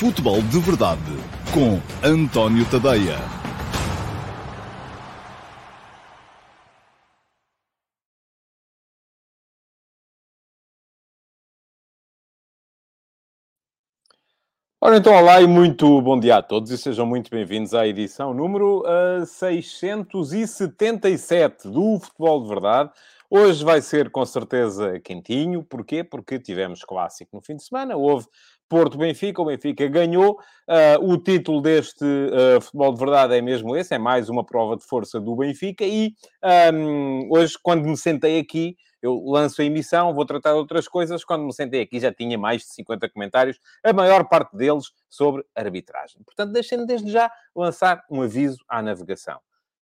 Futebol de Verdade com António Tadeia. Ora então, olá e muito bom dia a todos e sejam muito bem-vindos à edição número uh, 677 do Futebol de Verdade. Hoje vai ser com certeza quentinho, porquê? Porque tivemos clássico no fim de semana, houve Porto-Benfica, o Benfica ganhou. Uh, o título deste uh, futebol de verdade é mesmo esse, é mais uma prova de força do Benfica. E um, hoje, quando me sentei aqui, eu lanço a emissão, vou tratar de outras coisas. Quando me sentei aqui, já tinha mais de 50 comentários, a maior parte deles sobre arbitragem. Portanto, deixem-me desde já lançar um aviso à navegação.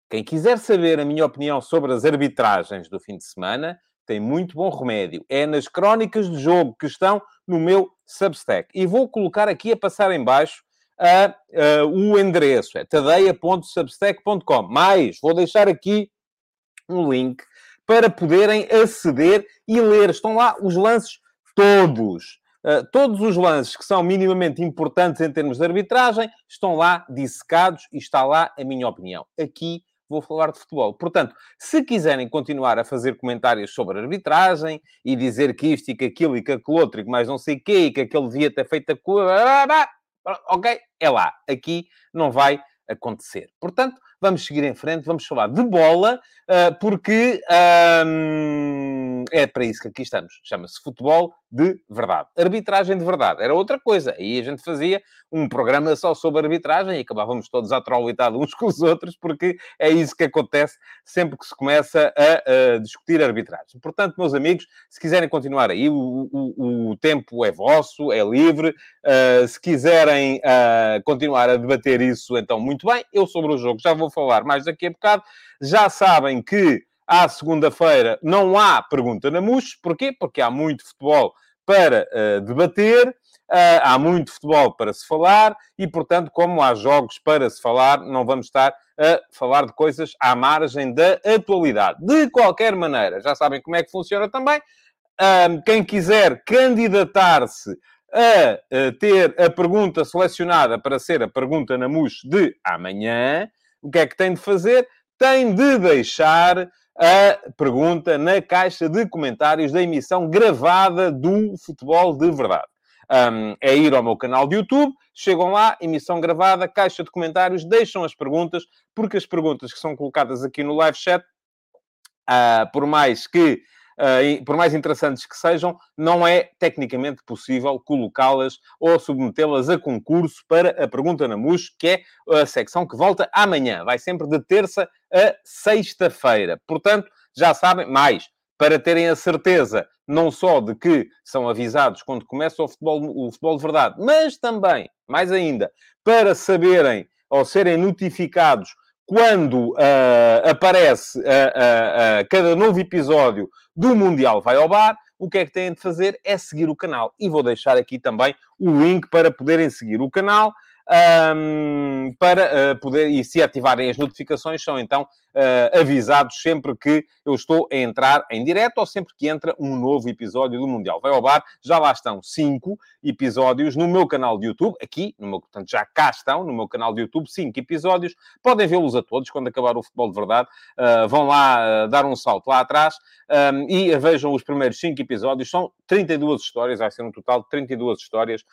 Quem quiser saber a minha opinião sobre as arbitragens do fim de semana, tem muito bom remédio. É nas crónicas de jogo que estão no meu Substack. E vou colocar aqui a passar em baixo o endereço. É tadeia.substack.com. Mais, vou deixar aqui um link para poderem aceder e ler. Estão lá os lances todos. Uh, todos os lances que são minimamente importantes em termos de arbitragem estão lá dissecados e está lá a minha opinião. Aqui vou falar de futebol. Portanto, se quiserem continuar a fazer comentários sobre arbitragem e dizer que isto e que aquilo e que aquilo outro e que mais não sei o quê e que aquele devia ter feito a coisa... Ok, é lá. Aqui não vai acontecer. Portanto, vamos seguir em frente, vamos falar de bola, uh, porque um, é para isso que aqui estamos. Chama-se futebol de verdade. Arbitragem de verdade. Era outra coisa. Aí a gente fazia um programa só sobre arbitragem e acabávamos todos a uns com os outros, porque é isso que acontece sempre que se começa a, a discutir arbitragem. Portanto, meus amigos, se quiserem continuar aí, o, o, o tempo é vosso, é livre. Uh, se quiserem uh, continuar a debater isso, então muito bem. Eu sobre o jogo já vou falar mais daqui a bocado. Já sabem que à segunda-feira não há pergunta na MUS. Porquê? Porque há muito futebol para uh, debater, uh, há muito futebol para se falar e, portanto, como há jogos para se falar, não vamos estar a falar de coisas à margem da atualidade. De qualquer maneira, já sabem como é que funciona também. Uh, quem quiser candidatar-se a, a ter a pergunta selecionada para ser a pergunta na MUS de amanhã, o que é que tem de fazer? Tem de deixar a pergunta na caixa de comentários da emissão gravada do Futebol de Verdade. Um, é ir ao meu canal de YouTube, chegam lá, emissão gravada, caixa de comentários, deixam as perguntas, porque as perguntas que são colocadas aqui no live chat, uh, por mais que Uh, por mais interessantes que sejam, não é tecnicamente possível colocá-las ou submetê-las a concurso para a pergunta na MUS, que é a secção que volta amanhã. Vai sempre de terça a sexta-feira. Portanto, já sabem, mais, para terem a certeza não só de que são avisados quando começa o futebol, o futebol de verdade, mas também, mais ainda, para saberem ou serem notificados quando uh, aparece uh, uh, cada novo episódio do Mundial Vai ao Bar, o que é que têm de fazer é seguir o canal. E vou deixar aqui também o link para poderem seguir o canal um, para uh, poder, e se ativarem as notificações, são então uh, avisados sempre que eu estou a entrar em direto ou sempre que entra um novo episódio do Mundial. Vai ao bar, já lá estão cinco episódios no meu canal de YouTube, aqui, no meu, portanto, já cá estão no meu canal de YouTube, cinco episódios. Podem vê-los a todos quando acabar o futebol de verdade. Uh, vão lá dar um salto lá atrás um, e vejam os primeiros cinco episódios. São 32 histórias, vai ser um total de 32 histórias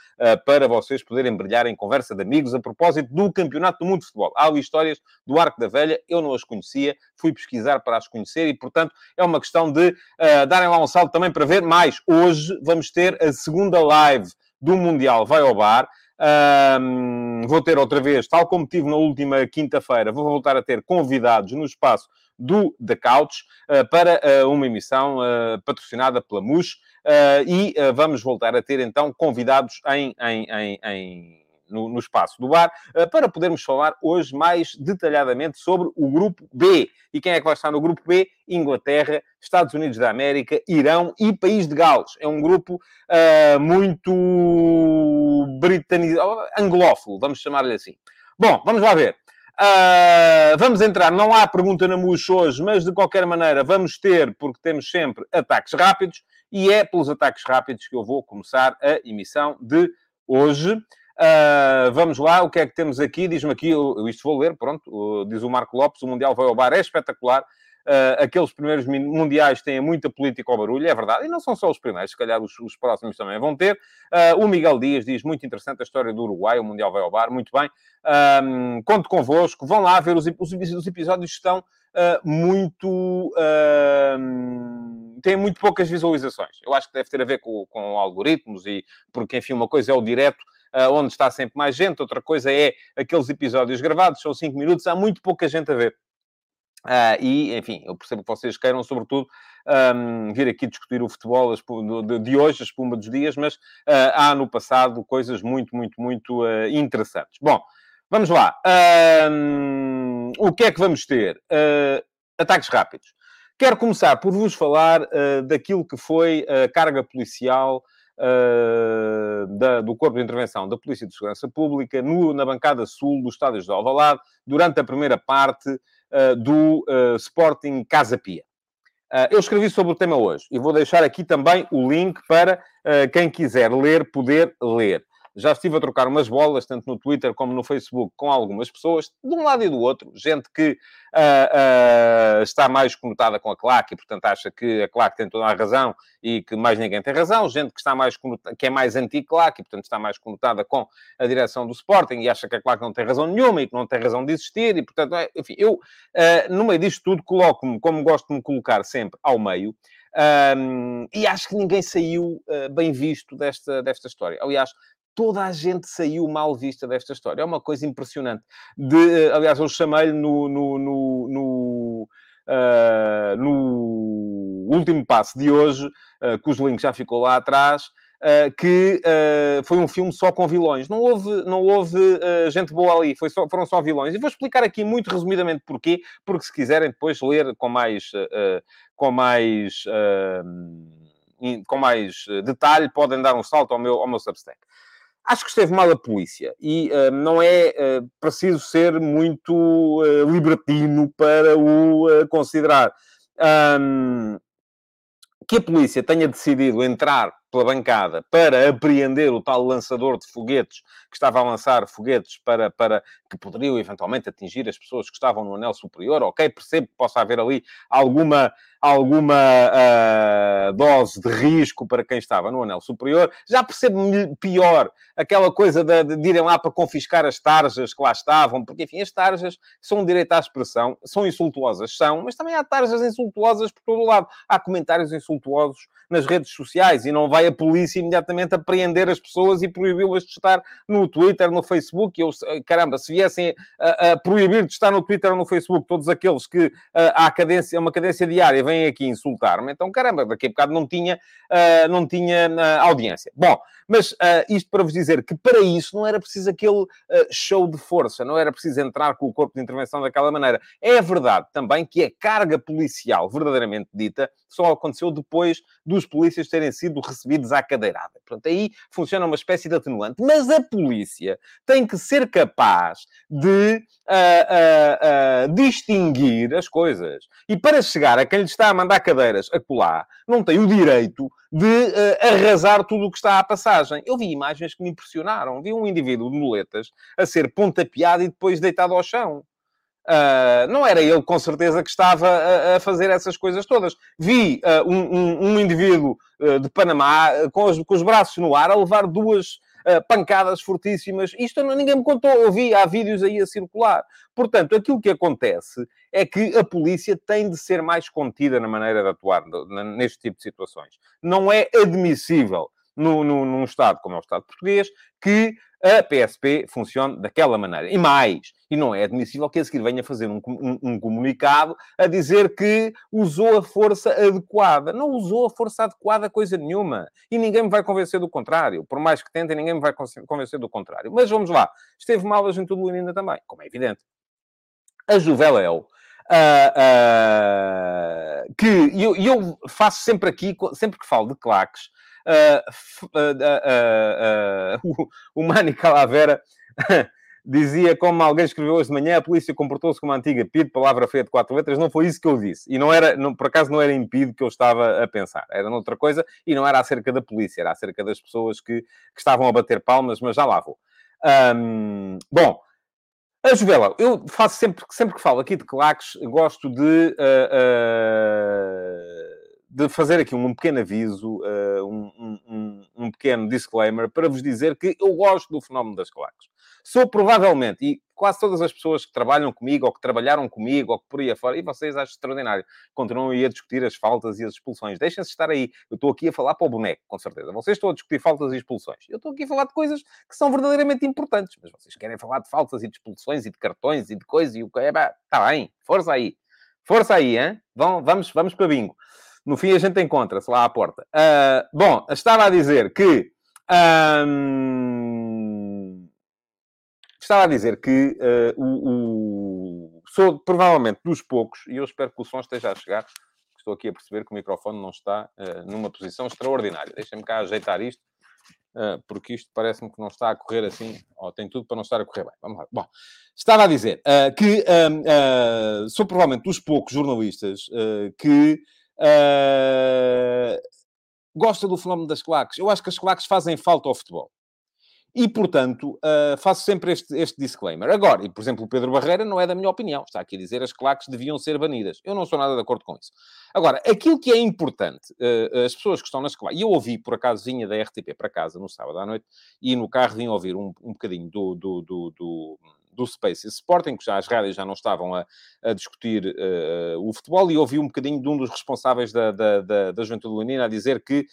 para vocês poderem brilhar em conversa de amigos a propósito do Campeonato do Mundo de Futebol. Há histórias do Arco da Velha, eu não as conhecia, fui pesquisar para as conhecer e, portanto, é uma questão de uh, darem lá um salto também para ver mais. Hoje vamos ter a segunda live do Mundial Vai ao Bar. Um, vou ter outra vez, tal como tive na última quinta-feira, vou voltar a ter convidados no espaço do The Couch uh, para uh, uma emissão uh, patrocinada pela MUS e vamos voltar a ter então convidados em, em, em, em no, no espaço do bar, uh, para podermos falar hoje mais detalhadamente sobre o grupo B. E quem é que vai estar no grupo B? Inglaterra, Estados Unidos da América, Irão e País de Gales. É um grupo uh, muito britânico, anglófilo, vamos chamar-lhe assim. Bom, vamos lá ver. Uh, vamos entrar, não há pergunta na MUX hoje, mas de qualquer maneira vamos ter, porque temos sempre ataques rápidos, e é pelos ataques rápidos que eu vou começar a emissão de hoje. Uh, vamos lá, o que é que temos aqui? Diz-me aqui, eu, isto vou ler, pronto, uh, diz o Marco Lopes, o Mundial vai ao bar, é espetacular. Uh, aqueles primeiros mundiais têm muita política ao barulho, é verdade, e não são só os primeiros, se calhar os, os próximos também vão ter. Uh, o Miguel Dias diz, muito interessante a história do Uruguai, o Mundial vai ao bar, muito bem. Um, conto convosco, vão lá ver, os, os, os episódios estão uh, muito... têm muito poucas visualizações. Eu acho que deve ter a ver com, com algoritmos e porque, enfim, uma coisa é o direto, onde está sempre mais gente, outra coisa é aqueles episódios gravados, são 5 minutos, há muito pouca gente a ver. Uh, e, enfim, eu percebo que vocês queiram, sobretudo, um, vir aqui discutir o futebol de, hoje, a espuma dos dias, mas uh, há no passado coisas muito, muito, muito uh, interessantes. Bom, vamos lá. Um, o que é que vamos ter? ataques rápidos. Quero começar por vos falar daquilo que foi a carga policial da, do Corpo de Intervenção da Polícia de Segurança Pública no, na bancada sul do Estádio de Alvalade, durante a primeira parte uh, do uh, Sporting Casa Pia. Uh, eu escrevi sobre o tema hoje e vou deixar aqui também o link para quem quiser ler, poder ler já estive a trocar umas bolas, tanto no Twitter como no Facebook, com algumas pessoas, de um lado e do outro. Gente que uh, uh, está mais conotada com a claque e, portanto, acha que a claque tem toda a razão e que mais ninguém tem razão. Gente que, está mais que é mais anti-claque e, portanto, está mais conotada com a direção do Sporting e acha que a claque não tem razão nenhuma e que não tem razão de existir. E, portanto, é, enfim, eu, uh, no meio disto tudo, coloco-me, como gosto de me colocar sempre, ao meio. Um, e acho que ninguém saiu uh, bem visto desta, desta história. Aliás, toda a gente saiu mal vista desta história. É uma coisa impressionante. De, eh, aliás, eu chamei-lhe no, no, no, no, uh, no, último passo de hoje, uh, cujo link já ficou lá atrás, uh, que uh, foi um filme só com vilões. Não houve, não houve gente boa ali, foi só, foram só vilões. E vou explicar aqui muito resumidamente porquê, porque se quiserem depois ler com mais... com mais com mais detalhe, podem dar um salto ao meu, ao meu Substack. Acho que esteve mal a polícia e uh, não é uh, preciso ser muito uh, libertino para o considerar. Um, que a polícia tenha decidido entrar pela bancada para apreender o tal lançador de foguetes que estava a lançar foguetes para, para que poderiam eventualmente atingir as pessoas que estavam no anel superior. Ok, percebo que possa haver ali alguma, alguma uh, dose de risco para quem estava no anel superior. Já percebo pior aquela coisa de, de, irem lá para confiscar as tarjas que lá estavam, porque enfim, as tarjas são direito à expressão, são insultuosas, são, mas também há tarjas insultuosas por todo o lado. Há comentários insultuosos nas redes sociais e não vai a polícia imediatamente apreender as pessoas e proibi-las de estar no Twitter, no Facebook. Eu, caramba, se viessem a, a, proibir de estar no Twitter ou no Facebook todos aqueles que há cadência, uma cadência diária vêm aqui insultar-me, então caramba, daqui a bocado não tinha, não tinha audiência. Bom, mas uh, isto para vos dizer que para isso não era preciso aquele show de força, não era preciso entrar com o corpo de intervenção daquela maneira. É verdade também que a carga policial verdadeiramente dita só aconteceu depois dos polícias terem sido recebidos à cadeirada. Portanto, aí funciona uma espécie de atenuante. Mas a polícia tem que ser capaz de uh, uh, uh, distinguir as coisas. E para chegar a quem lhe está a mandar cadeiras a colar, não tem o direito de arrasar tudo o que está à passagem. Eu vi imagens que me impressionaram. Vi um indivíduo de muletas a ser pontapeado e depois deitado ao chão. Uh, não era ele, com certeza, que estava a, a fazer essas coisas todas. Vi uh, um, um, um, indivíduo uh, de Panamá com os, com os, braços no ar a levar duas pancadas fortíssimas. Isto não, ninguém me contou. Eu vi, há vídeos aí a circular. Portanto, aquilo que acontece é que a polícia tem de ser mais contida na maneira de atuar neste tipo de situações. Não é admissível no, no, num Estado como é o Estado português que a PSP funcione daquela maneira. E mais, e não é admissível que a seguir venha fazer um, um, um, comunicado a dizer que usou a força adequada. Não usou a força adequada coisa nenhuma. E ninguém me vai convencer do contrário. Por mais que tentem, ninguém me vai convencer do contrário. Mas vamos lá. Esteve mal a gente ainda também, como é evidente. A Juveléu Uh, uh, que eu, eu, faço sempre aqui, sempre que falo de claques, uh, o, Mani Calavera dizia, como alguém escreveu hoje de manhã, a polícia comportou-se como a antiga PID, palavra feia de quatro letras, não foi isso que eu disse. E não era, não, por acaso não era em PID que eu estava a pensar, era noutra coisa, e não era acerca da polícia, era acerca das pessoas que, que estavam a bater palmas, mas já lá vou. Um, bom, a Juvela, eu faço sempre, sempre que falo aqui de claques, gosto de, uh, uh, de fazer aqui um pequeno aviso, uh, um, um, um, pequeno disclaimer, para vos dizer que eu gosto do fenómeno das claques. Sou provavelmente, e quase todas as pessoas que trabalham comigo, ou que trabalharam comigo, ou que por aí afora, e vocês acham extraordinário, continuam aí a discutir as faltas e as expulsões. Deixem-se estar aí. Eu estou aqui a falar para o boneco, com certeza. Vocês estão a discutir faltas e expulsões. Eu estou aqui a falar de coisas que são verdadeiramente importantes, mas vocês querem falar de faltas e de expulsões e de cartões e de coisas e o que é. Está bem, força aí. Força aí, hein? Vão, vamos, vamos para bingo. No fim a gente encontra-se lá à porta. Uh, bom, estava a dizer que. Estava a dizer que uh, o, o, sou provavelmente dos poucos, e eu espero que o som esteja a chegar, estou aqui a perceber que o microfone não está uh, numa posição extraordinária. Deixem-me cá ajeitar isto, uh, porque isto parece-me que não está a correr assim, ou tem tudo para não estar a correr bem. Vamos lá. Bom, estava a dizer que sou provavelmente dos poucos jornalistas que gosta do fenómeno das claques. Eu acho que as claques fazem falta ao futebol. E, portanto, uh, faço sempre este, este disclaimer. Agora, e por exemplo, o Pedro Barreira não é da minha opinião. Está aqui a dizer as claques deviam ser banidas. Eu não sou nada de acordo com isso. Agora, aquilo que é importante, uh, as pessoas que estão nas claques... E eu ouvi, por acaso, vinha da RTP para casa no sábado à noite e no carro vim ouvir um, um bocadinho do, do, do, do do Space Sporting, que já as rádios já não estavam a, a discutir uh, o futebol, e ouvi um bocadinho de um dos responsáveis da, da, da, da Juventude Leonina a dizer que,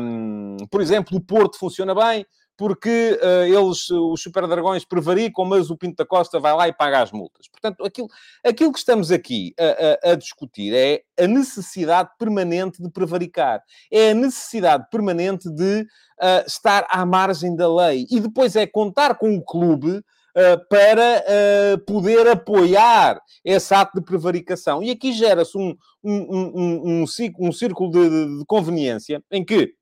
um, por exemplo, o Porto funciona bem, porque uh, eles, os Super Dragões, prevaricam, mas o Pinto da Costa vai lá e paga as multas. Portanto, aquilo, aquilo que estamos aqui a, a, a, discutir é a necessidade permanente de prevaricar, é a necessidade permanente de uh, estar à margem da lei e depois é contar com o clube. Uh, para uh, poder apoiar esse ato de prevaricação. E aqui gera-se um, um, um, um, círculo de, de conveniência em que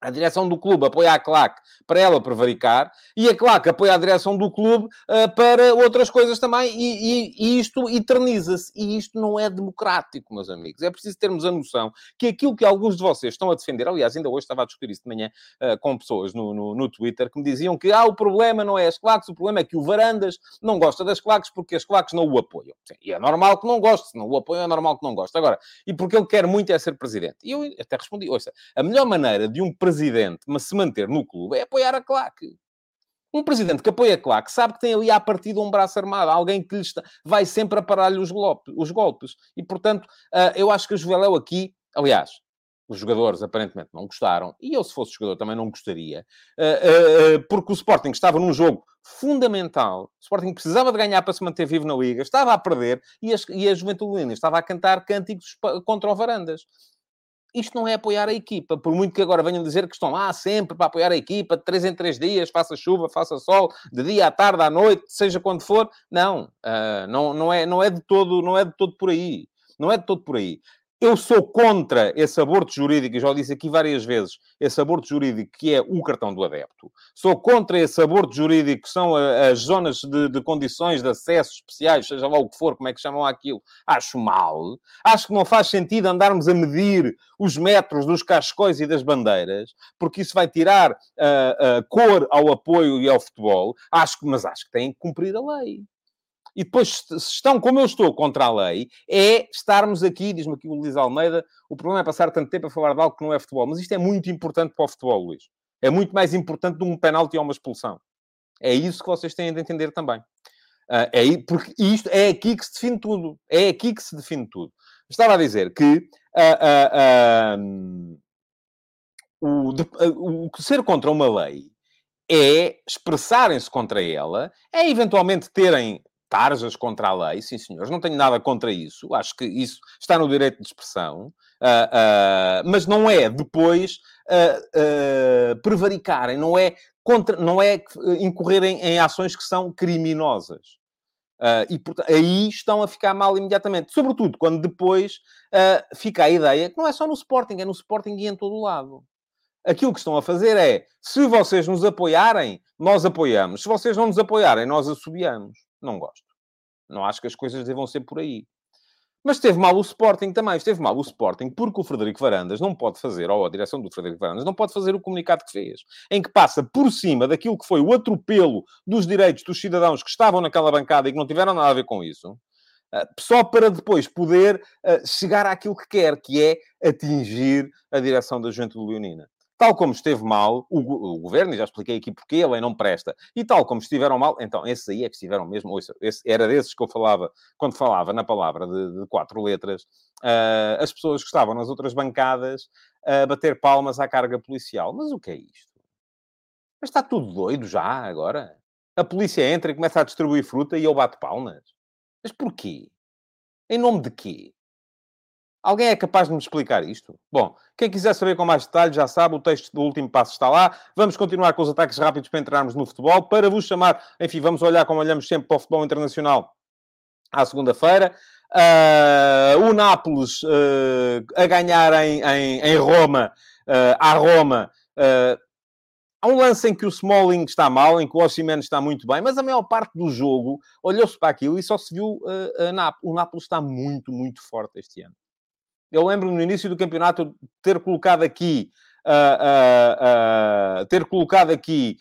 a direção do clube apoia a claque para ela prevaricar e a claque apoia a direção do clube uh, para outras coisas também e, e, e isto eterniza-se. E isto não é democrático, meus amigos. É preciso termos a noção que aquilo que alguns de vocês estão a defender, aliás, ainda hoje estava a discutir isso de manhã uh, com pessoas no, no, no, Twitter que me diziam que ah, o problema não é as claques, o problema é que o Varandas não gosta das claques porque as claques não o apoiam. Sim, e é normal que não goste, se não o apoiam é normal que não goste. Agora, e porque ele quer muito é ser presidente. E eu até respondi, ouça, a melhor maneira de um presidente presidente se manter no clube é apoiar a claque. Um presidente que apoia a claque sabe que tem ali à partida um braço armado, alguém que lhe está, vai sempre a parar-lhe os, os, golpes. E, portanto, uh, eu acho que a Juveléu aqui, aliás, os jogadores aparentemente não gostaram, e eu, se fosse jogador, também não gostaria, uh, uh, porque o Sporting estava num jogo fundamental. O Sporting precisava de ganhar para se manter vivo na Liga, estava a perder, e, as, e a Juventude estava a cantar cânticos contra o Varandas isto não é apoiar a equipa, por muito que agora venham dizer que estão lá sempre para apoiar a equipa, de três em três dias, faça chuva, faça sol, de dia à tarde, à noite, seja quando for. Não, uh, não, não, é, não, é de todo, não é de todo por aí. Não é de todo por aí. Eu sou contra esse aborto jurídico, e já o disse aqui várias vezes, esse aborto jurídico que é o cartão do adepto. Sou contra esse aborto jurídico que são as zonas de, de, condições de acesso especiais, seja lá o que for, como é que chamam aquilo. Acho mal. Acho que não faz sentido andarmos a medir os metros dos cascóis e das bandeiras, porque isso vai tirar uh, uh, cor ao apoio e ao futebol. Acho mas acho que têm que cumprir a lei e depois, se estão como eu estou contra a lei, é estarmos aqui, diz-me aqui o Luís Almeida, o problema é passar tanto tempo a falar de algo que não é futebol. Mas isto é muito importante para o futebol, Luís. É muito mais importante de um penalti ou uma expulsão. É isso que vocês têm de entender também. Uh, é, porque isto é aqui que se define tudo. É aqui que se define tudo. Estava a dizer que uh, uh, o, de, o ser contra uma lei é expressarem-se contra ela, é eventualmente terem tarjas contra a lei, sim senhores, não tenho nada contra isso, acho que isso está no direito de expressão, uh, uh, mas não é depois uh, prevaricarem, não é, contra, não é incorrerem em ações que são criminosas. e portanto, aí estão a ficar mal imediatamente, sobretudo quando depois fica a ideia que não é só no Sporting, é no Sporting e em todo o lado aquilo que estão a fazer é, se vocês nos apoiarem, nós apoiamos. Se vocês não nos apoiarem, nós assobiamos. Não gosto. Não acho que as coisas devam ser por aí. Mas esteve mal o Sporting também, esteve mal o Sporting, porque o Frederico Varandas não pode fazer, ou a direção do Frederico Varandas, não pode fazer o comunicado que fez, em que passa por cima daquilo que foi o atropelo dos direitos dos cidadãos que estavam naquela bancada e que não tiveram nada a ver com isso, eh, só para depois poder eh, chegar àquilo que quer, que é atingir a direção da Juventude Leonina. Tal como esteve mal o, o, governo, e já expliquei aqui porque a lei não presta, e tal como estiveram mal, então esses aí é que estiveram mesmo, ouça, esse, era desses que eu falava, quando falava na palavra de, de quatro letras, uh, as pessoas que estavam nas outras bancadas a bater palmas à carga policial. Mas o que é isto? Mas está tudo doido já agora? A polícia entra e começa a distribuir fruta e eu bato palmas? Mas porquê? Em nome de quê? Alguém é capaz de me explicar isto? Bom, quem quiser saber com mais detalhes já sabe, o texto do último passo está lá. Vamos continuar com os ataques rápidos para entrarmos no futebol. Para vos chamar, enfim, vamos olhar como olhamos sempre para o futebol internacional à segunda-feira. Uh, o Nápoles uh, a ganhar em, em, em Roma, uh, à Roma. há um lance em que o Smalling está mal, em que o Osimhen está muito bem, mas a maior parte do jogo olhou-se para aquilo e só se viu o Nápoles está muito, muito forte este ano. Eu lembro no início do campeonato ter colocado aqui uh, uh, uh, ter colocado aqui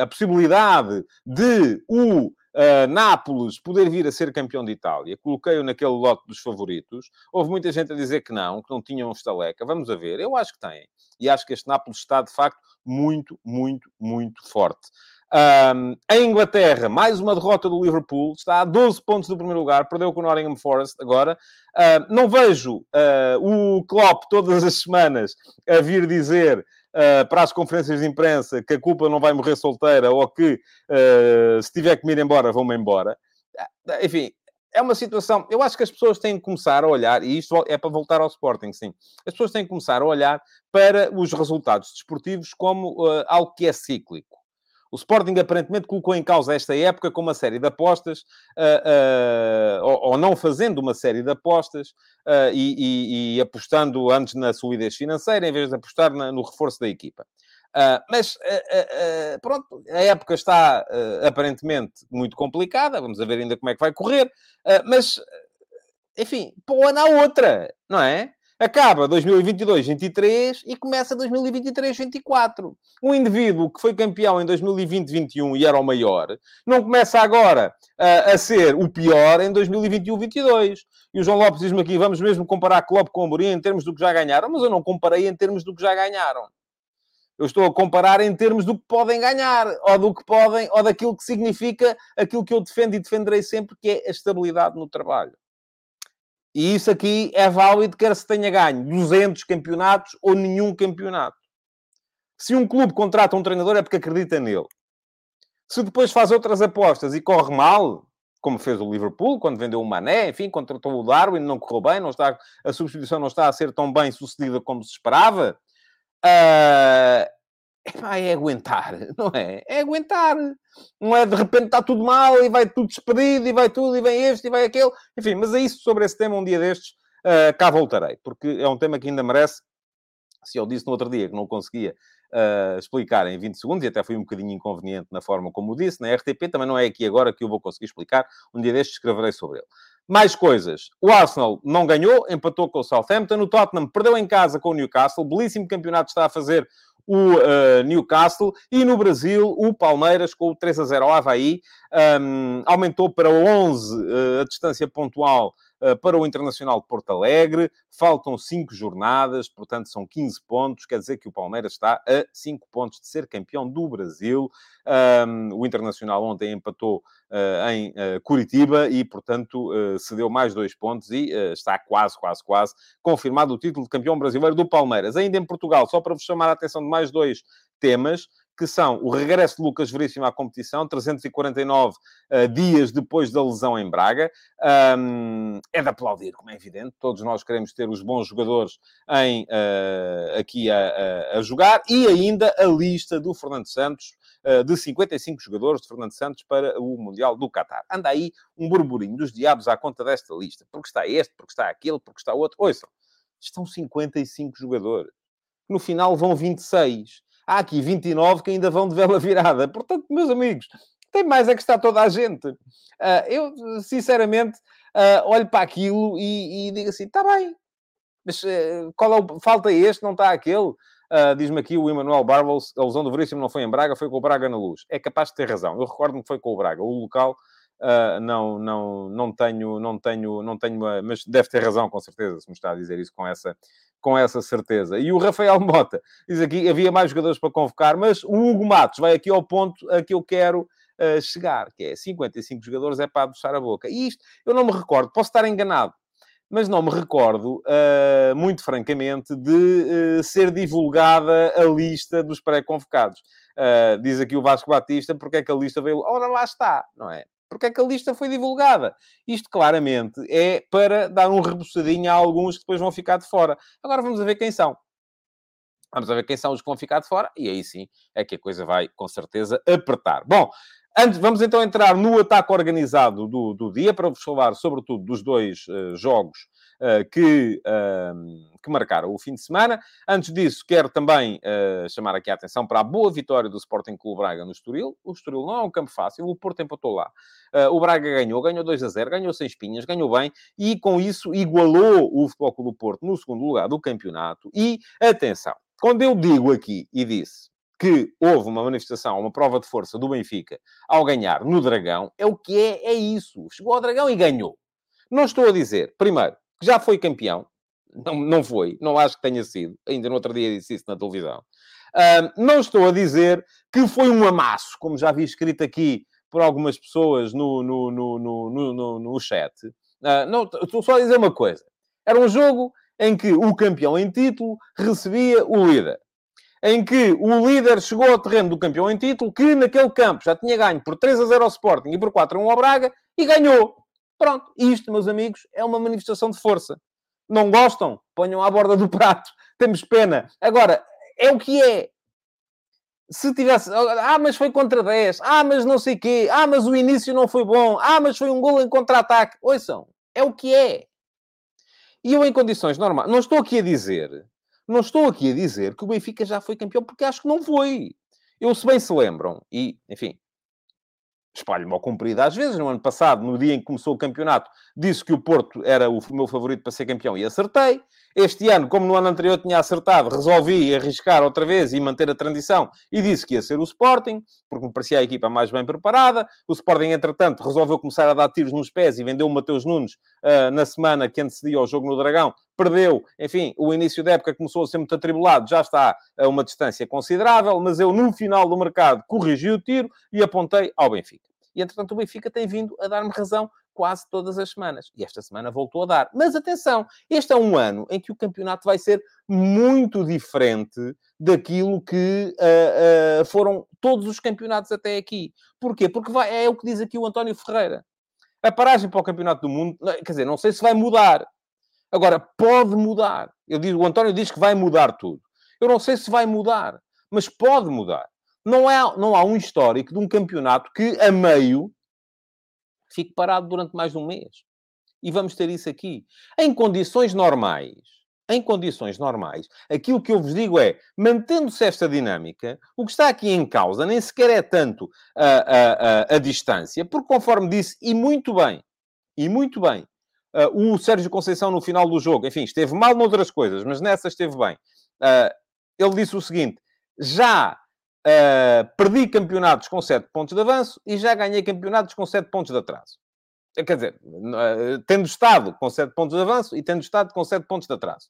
a possibilidade de o Nápoles poder vir a ser campeão de Itália. Coloquei-o naquele lote dos favoritos. Houve muita gente a dizer que não, que não tinham estaleca. Vamos a ver. Eu acho que têm. E acho que este Nápoles está, de facto, muito, muito, muito forte. Um, em Inglaterra, mais uma derrota do Liverpool, está a 12 pontos do primeiro lugar, perdeu com o Nottingham Forest agora. Uh, não vejo uh, o Klopp todas as semanas a vir dizer uh, para as conferências de imprensa que a culpa não vai morrer solteira ou que se tiver que me ir embora, vão-me embora. Enfim, é uma situação. Eu acho que as pessoas têm que começar a olhar, e isto é para voltar ao Sporting, sim. As pessoas têm que começar a olhar para os resultados desportivos como algo que é cíclico. O Sporting aparentemente colocou em causa esta época com uma série de apostas, uh, uh, ou, ou, não fazendo uma série de apostas uh, e, e, e, apostando antes na solidez financeira, em vez de apostar na, no reforço da equipa. mas, pronto, a época está aparentemente muito complicada, vamos ver ainda como é que vai correr, mas, enfim, pô, o ano há outra, não é? Acaba 2022-23 e começa 2023-24. Um indivíduo que foi campeão em 2020-21 e era o maior, não começa agora a ser o pior em 2021-22. E o João Lopes diz-me aqui, vamos mesmo comparar Klopp com Amorim em termos do que já ganharam, mas eu não comparei em termos do que já ganharam. Eu estou a comparar em termos do que podem ganhar, ou do que podem, ou daquilo que significa aquilo que eu defendo e defenderei sempre, que é a estabilidade no trabalho. E isso aqui é válido quer se tenha ganho 200 campeonatos ou nenhum campeonato. Se um clube contrata um treinador é porque acredita nele. Se depois faz outras apostas e corre mal, como fez o Liverpool, quando vendeu o Mané, enfim, contratou o Darwin, não correu bem, não está, a substituição não está a ser tão bem sucedida como se esperava, uh, Epá, é aguentar, não é? É aguentar. Não é de repente está tudo mal e vai tudo despedido e vai tudo e vem este e vai aquele. Enfim, mas é isso sobre esse tema um dia destes. Uh, cá voltarei, porque é um tema que ainda merece. Se eu disse no outro dia que não conseguia uh, explicar em 20 segundos, e até foi um bocadinho inconveniente na forma como o disse, na RTP, também não é aqui agora que eu vou conseguir explicar. Um dia destes escreverei sobre ele. Mais coisas. O Arsenal não ganhou, empatou com o Southampton. O Tottenham perdeu em casa com o Newcastle. Belíssimo campeonato está a fazer o uh, Newcastle e no Brasil o Palmeiras com o 3 a 0 ao Havaí um, aumentou para 11 uh, eh, a distância pontual para o Internacional de Porto Alegre. Faltam 5 jornadas, portanto são 15 pontos. Quer dizer que o Palmeiras está a 5 pontos de ser campeão do Brasil. O Internacional ontem empatou uh, em uh, Curitiba e, portanto, cedeu mais dois pontos e está quase, quase, quase confirmado o título de campeão brasileiro do Palmeiras. Ainda em Portugal, só para vos chamar a atenção de mais dois temas, que são o regresso de Lucas Veríssimo à competição, 349 uh, dias depois da lesão em Braga. Um, é de aplaudir, como é evidente. Todos nós queremos ter os bons jogadores em, uh, aqui a, a, a, jogar. E ainda a lista do Fernando Santos, uh, de 55 jogadores de Fernando Santos para o Mundial do Qatar. Anda aí um burburinho dos diabos à conta desta lista. Porque está este, porque está aquele, porque está outro. Ouçam, estão 55 jogadores. No final vão 26 há aqui 29 que ainda vão de vela virada. Portanto, meus amigos, tem mais é que está toda a gente. Uh, eu, sinceramente, uh, olho para aquilo e, e digo assim: está bem, mas uh, qual é o... falta este, não está aquele? Uh, Diz-me aqui o Emanuel Barbols, a lesão do Veríssimo não foi em Braga, foi com o Braga na luz. É capaz de ter razão. Eu recordo-me que foi com o Braga. O local Uh, não, não, não tenho, não tenho, não tenho, uma, mas deve ter razão, com certeza, se me está a dizer isso com essa, com essa certeza. E o Rafael Mota diz aqui, havia mais jogadores para convocar, mas o Hugo Matos vai aqui ao ponto a que eu quero uh, chegar, que é 55 jogadores é para adoçar a boca. E isto, eu não me recordo, posso estar enganado, mas não me recordo, uh, muito francamente, de ser divulgada a lista dos pré-convocados. diz aqui o Vasco Batista, porque é que a lista veio... Ora, lá está, não é? Porque é que a lista foi divulgada. Isto claramente é para dar um reboçadinho a alguns que depois vão ficar de fora. Agora vamos ver quem são. Vamos ver quem são os que vão ficar de fora e aí sim é que a coisa vai com certeza apertar. Bom, antes, vamos então entrar no ataque organizado do, do dia para vos falar sobretudo dos dois uh, jogos uh, que, uh, que marcaram o fim de semana. Antes disso, quero também uh, chamar aqui a atenção para a boa vitória do Sporting Clube Braga no Estoril. O Estoril não é um campo fácil, o Porto empatou lá. o Braga ganhou, ganhou 2 a 0, ganhou sem espinhas, ganhou bem e com isso igualou o Futebol Clube do Porto no segundo lugar do campeonato. E atenção, quando eu digo aqui e disse que houve uma manifestação, uma prova de força do Benfica ao ganhar no Dragão, é o que é, é isso. Chegou ao Dragão e ganhou. Não estou a dizer, primeiro, que já foi campeão. Não, não foi, não acho que tenha sido. Ainda no outro dia disse isso na televisão. Não estou a dizer que foi um amasso, como já vi escrito aqui por algumas pessoas no, no, no, no, no, no chat. Uh, não, estou só a dizer uma coisa. Era um jogo em que o campeão em título recebia o líder. Em que o líder chegou ao terreno do campeão em título, que naquele campo já tinha ganho por 3 a 0 ao Sporting e por 4 a 1 ao Braga, e ganhou. Pronto, isto, meus amigos, é uma manifestação de força. Não gostam? Ponham à borda do prato. Temos pena. Agora, é o que é. Se tivesse... Ah, mas foi contra 10. Ah, mas não sei quê. Ah, mas o início não foi bom. Ah, mas foi um gol em contra-ataque. Ouçam, é o que é. E eu, em condições normais... Não estou aqui a dizer... Não estou aqui a dizer que o Benfica já foi campeão, porque acho que não foi. Eu, se bem se lembram, e, enfim, espalho-me ao comprido às vezes. No ano passado, no dia em que começou o campeonato, disse que o Porto era o meu favorito para ser campeão e acertei. Este ano, como no ano anterior tinha acertado, resolvi arriscar outra vez e manter a transição e disse que ia ser o Sporting, porque me parecia a equipa mais bem preparada. O Sporting, entretanto, resolveu começar a dar tiros nos pés e vendeu o Mateus Nunes uh, na semana que antecedia o jogo no Dragão. Perdeu, enfim, o início da época começou a ser muito atribulado, já está a uma distância considerável, mas eu, no final do mercado, corrigi o tiro e apontei ao Benfica. E, entretanto, o Benfica tem vindo a dar-me razão quase todas as semanas. E esta semana voltou a dar. Mas atenção, este é um ano em que o campeonato vai ser muito diferente daquilo que uh, uh, foram todos os campeonatos até aqui. Porquê? Porque vai, é o que diz aqui o António Ferreira. A paragem para o Campeonato do Mundo, quer dizer, não sei se vai mudar. Agora, pode mudar. Eu digo, o António diz que vai mudar tudo. Eu não sei se vai mudar, mas pode mudar. Não, é, não há um histórico de um campeonato que, a meio, fique parado durante mais de um mês. E vamos ter isso aqui. Em condições normais, em condições normais, aquilo que eu vos digo é, mantendo-se esta dinâmica, o que está aqui em causa nem sequer é tanto a, a, a, a distância, porque conforme disse, e muito bem, e muito bem, uh, o Sérgio Conceição no final do jogo, enfim, esteve mal noutras coisas, mas nessa esteve bem. Uh, ele disse o seguinte, já Uh, perdi campeonatos com 7 pontos de avanço e já ganhei campeonatos com 7 pontos de atraso. Eh, quer dizer, uh, tendo estado com 7 pontos de avanço e tendo estado com 7 pontos de atraso.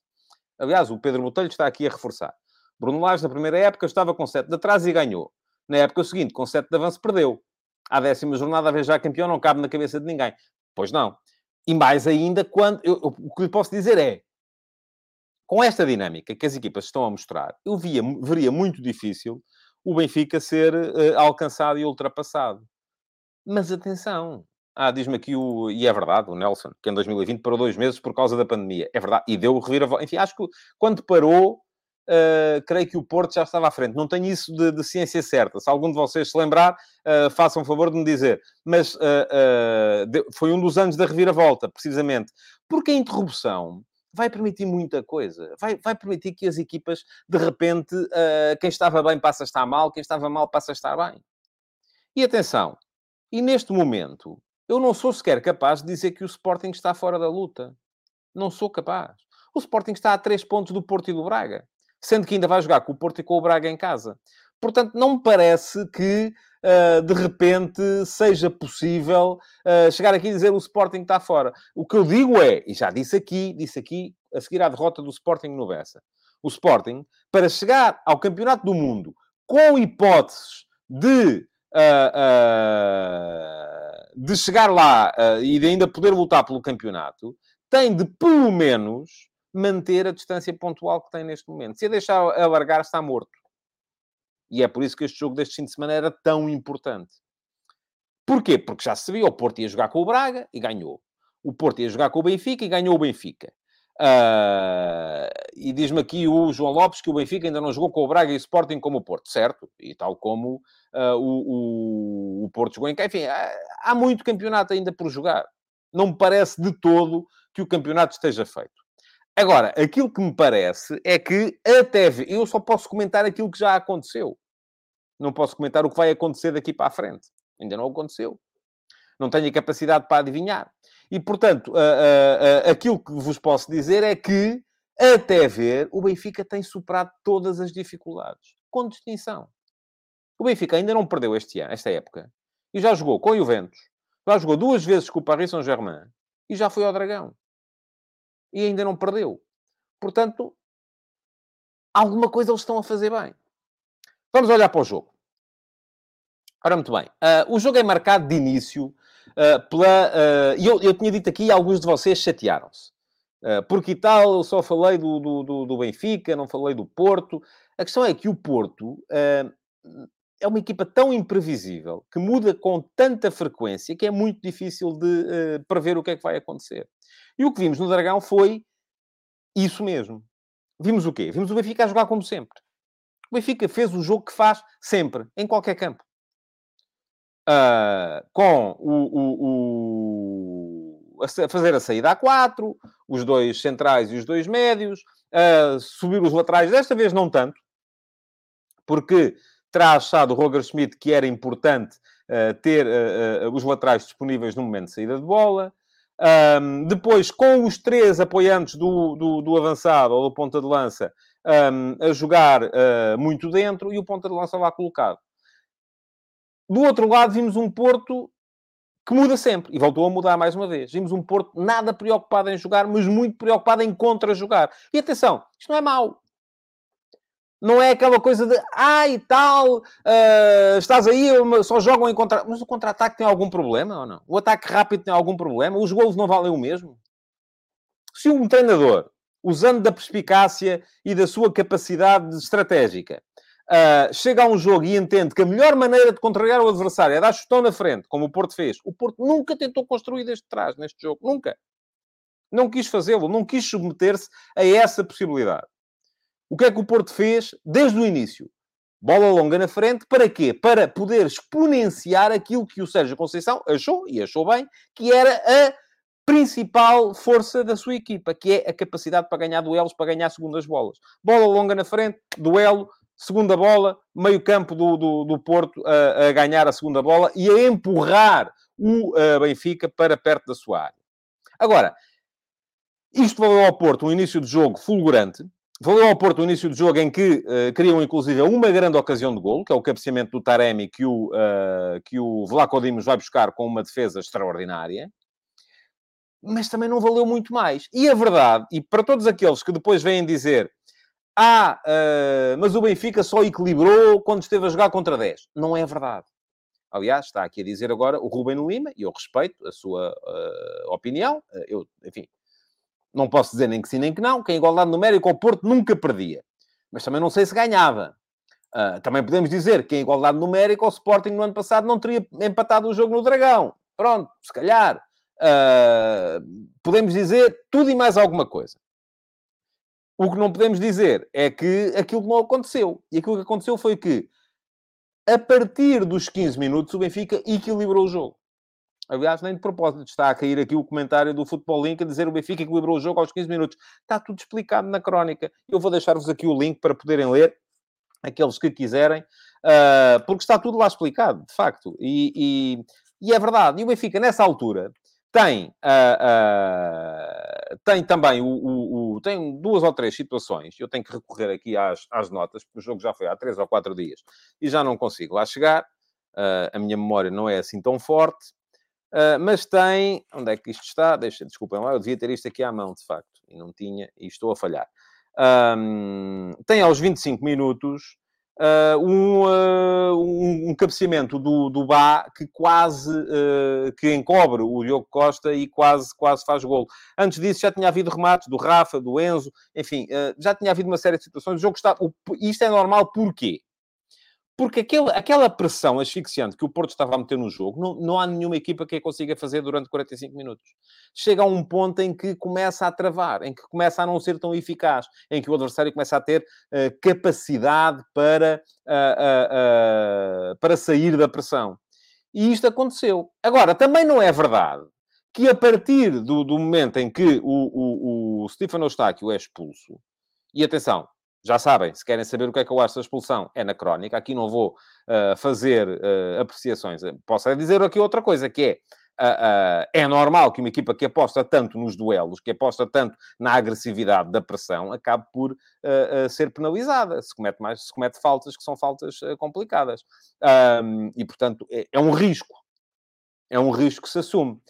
Aliás, o Pedro Botelho está aqui a reforçar. Bruno Lage, na primeira época, estava com 7 de atraso e ganhou. Na época seguinte, com 7 de avanço, perdeu. À décima jornada, a vez já campeão, não cabe na cabeça de ninguém. Pois não. E mais ainda, quando... Eu, eu, o que lhe posso dizer é, com esta dinâmica que as equipas estão a mostrar, eu via, veria muito difícil o Benfica ser uh, alcançado e ultrapassado. Mas atenção, ah, diz-me aqui o. E é verdade, o Nelson, que em 2020 parou dois meses por causa da pandemia. É verdade. E deu reviravolta. Enfim, acho que quando parou, uh, creio que o Porto já estava à frente. Não tenho isso de, de ciência certa. Se algum de vocês se lembrar, uh, façam favor de me dizer. Mas uh, foi um dos anos da reviravolta, precisamente. Porque a interrupção vai permitir muita coisa. Vai, vai permitir que as equipas, de repente, uh, quem estava bem passa a estar mal, quem estava mal passa a estar bem. E atenção, e neste momento, Eu não sou sequer capaz de dizer que o Sporting está fora da luta. Não sou capaz. O Sporting está a três pontos do Porto e do Braga. Sendo que ainda vai jogar com o Porto e com o Braga em casa. Portanto, não me parece que uh, de repente seja possível uh, chegar aqui e dizer o Sporting está fora. O que eu digo é, e já disse aqui, disse aqui, a seguir à derrota do Sporting no Bessa, o Sporting, para chegar ao Campeonato do Mundo com hipóteses de, uh, de chegar lá e de ainda poder lutar pelo campeonato, tem de, pelo menos, manter a distância pontual que tem neste momento. Se a deixar alargar, está morto. E é por isso que este jogo deste fim de semana era tão importante. Porquê? Porque já se sabia, o Porto ia jogar com o Braga e ganhou. O Porto ia jogar com o Benfica e ganhou o Benfica. Uh, e diz-me aqui o João Lopes que o Benfica ainda não jogou com o Braga e o Sporting como o Porto, certo? E tal como uh, o, o, o, Porto jogou em. Enfim, há, há muito campeonato ainda por jogar. Não me parece de todo que o campeonato esteja feito. Agora, aquilo que me parece é que até eu só posso comentar aquilo que já aconteceu. Não posso comentar o que vai acontecer daqui para a frente. Ainda não aconteceu. Não tenho a capacidade para adivinhar. E, portanto, aquilo que vos posso dizer é que, até ver, o Benfica tem superado todas as dificuldades. Com distinção. O Benfica ainda não perdeu este ano, esta época. E já jogou com o Juventus. Já jogou duas vezes com o Paris Saint-Germain. E já foi ao Dragão e ainda não perdeu. Portanto, alguma coisa eles estão a fazer bem. Vamos olhar para o jogo. Ora, muito bem. Uh, o jogo é marcado de início uh, pela... Uh, eu, eu tinha dito aqui, alguns de vocês chatearam-se. porque e tal, eu só falei do, do, do, Benfica, não falei do Porto. A questão é que o Porto é uma equipa tão imprevisível, que muda com tanta frequência, que é muito difícil de prever o que é que vai acontecer. E o que vimos no Dragão foi isso mesmo. Vimos o quê? Vimos o Benfica a jogar como sempre. O Benfica fez o jogo que faz sempre, em qualquer campo. Uh, com o, o, o, a fazer a saída a quatro, os dois centrais e os dois médios, uh, subir os laterais, desta vez não tanto, porque terá achado o Roger Schmidt que era importante uh, ter os laterais disponíveis no momento de saída de bola. Um, depois, com os três apoiantes do, do, do, avançado ou do ponta de lança um, a jogar uh, muito dentro e o ponta de lança lá colocado. Do outro lado, vimos um Porto que muda sempre e voltou a mudar mais uma vez. Vimos um Porto nada preocupado em jogar, mas muito preocupado em contra-jogar. E atenção, isto não é mau. Não é aquela coisa de, ai, ah, tal, uh, estás aí, só jogam em contra... Mas o contra-ataque tem algum problema ou não? O ataque rápido tem algum problema? Os golos não valem o mesmo? Se um treinador, usando da perspicácia e da sua capacidade estratégica, uh, chega a um jogo e entende que a melhor maneira de contrariar o adversário é dar chutão na frente, como o Porto fez. O Porto nunca tentou construir desde trás neste jogo. Nunca. Não quis fazê-lo. Não quis submeter-se a essa possibilidade. O que é que o Porto fez desde o início? Bola longa na frente, para quê? Para poder exponenciar aquilo que o Sérgio Conceição achou, e achou bem, que era a principal força da sua equipa, que é a capacidade para ganhar duelos, para ganhar segundas bolas. Bola longa na frente, duelo, segunda bola, meio campo do, do, do Porto a, a, ganhar a segunda bola e a empurrar o a Benfica para perto da sua área. Agora, isto valeu ao Porto um início de jogo fulgurante, Valeu ao Porto o início do jogo em que uh, criam, inclusive, uma grande ocasião de golo, que é o cabeceamento do Taremi, que o, uh, que o Vlaco Dimos vai buscar com uma defesa extraordinária. Mas também não valeu muito mais. E a verdade, e para todos aqueles que depois vêm dizer ah, uh, mas o Benfica só equilibrou quando esteve a jogar contra 10. Não é verdade. Aliás, está aqui a dizer agora o Ruben Lima, e eu respeito a sua uh, opinião. eu, enfim, não posso dizer nem que sim nem que não, que em igualdade numérica o Porto nunca perdia. Mas também não sei se ganhava. Uh, também podemos dizer que em igualdade numérica o Sporting no ano passado não teria empatado o jogo no Dragão. Pronto, se calhar. Uh, podemos dizer tudo e mais alguma coisa. O que não podemos dizer é que aquilo não aconteceu. E aquilo que aconteceu foi que, a partir dos 15 minutos, o Benfica equilibrou o jogo. Aliás, nem de propósito está a cair aqui o comentário do Futebol Link a dizer o Benfica equilibrou o jogo aos 15 minutos. Está tudo explicado na crónica. Eu vou deixar-vos aqui o link para poderem ler, aqueles que quiserem, uh, porque está tudo lá explicado, de facto. E, e E é verdade. E o Benfica, nessa altura, tem, uh, uh, tem também o, o, o, tem duas ou três situações. Eu tenho que recorrer aqui às, às notas, porque o jogo já foi há três ou quatro dias e já não consigo lá chegar. A minha memória não é assim tão forte. Mas tem. Onde é que isto está? Deixa, desculpem lá, eu devia ter isto aqui à mão, de facto. E não tinha, e estou a falhar. Um, tem aos 25 minutos uh, um, uh, um, um, cabeceamento do, do Bá que quase uh, que encobre o Diogo Costa e quase, quase faz golo. Antes disso já tinha havido remates do Rafa, do Enzo, enfim, já tinha havido uma série de situações. O jogo está... O, isto é normal porquê? Porque aquele, aquela pressão asfixiante que o Porto estava a meter no jogo, não, não há nenhuma equipa que a consiga fazer durante 45 minutos. Chega a um ponto em que começa a travar, em que começa a não ser tão eficaz, em que o adversário começa a ter uh, capacidade para, uh, uh, para sair da pressão. E isto aconteceu. Agora, também não é verdade que a partir do, do momento em que o, o, o Stefano Eustáquio é expulso, e atenção, já sabem, se querem saber o que é que eu acho da expulsão, é na crónica. Aqui não vou uh, fazer uh, apreciações. Posso dizer aqui outra coisa, que é... Uh, é normal que uma equipa que aposta tanto nos duelos, que aposta tanto na agressividade da pressão, acabe por ser penalizada. Se comete, mais, se comete faltas que são faltas complicadas. E, portanto, é, é, um risco. É um risco que se assume.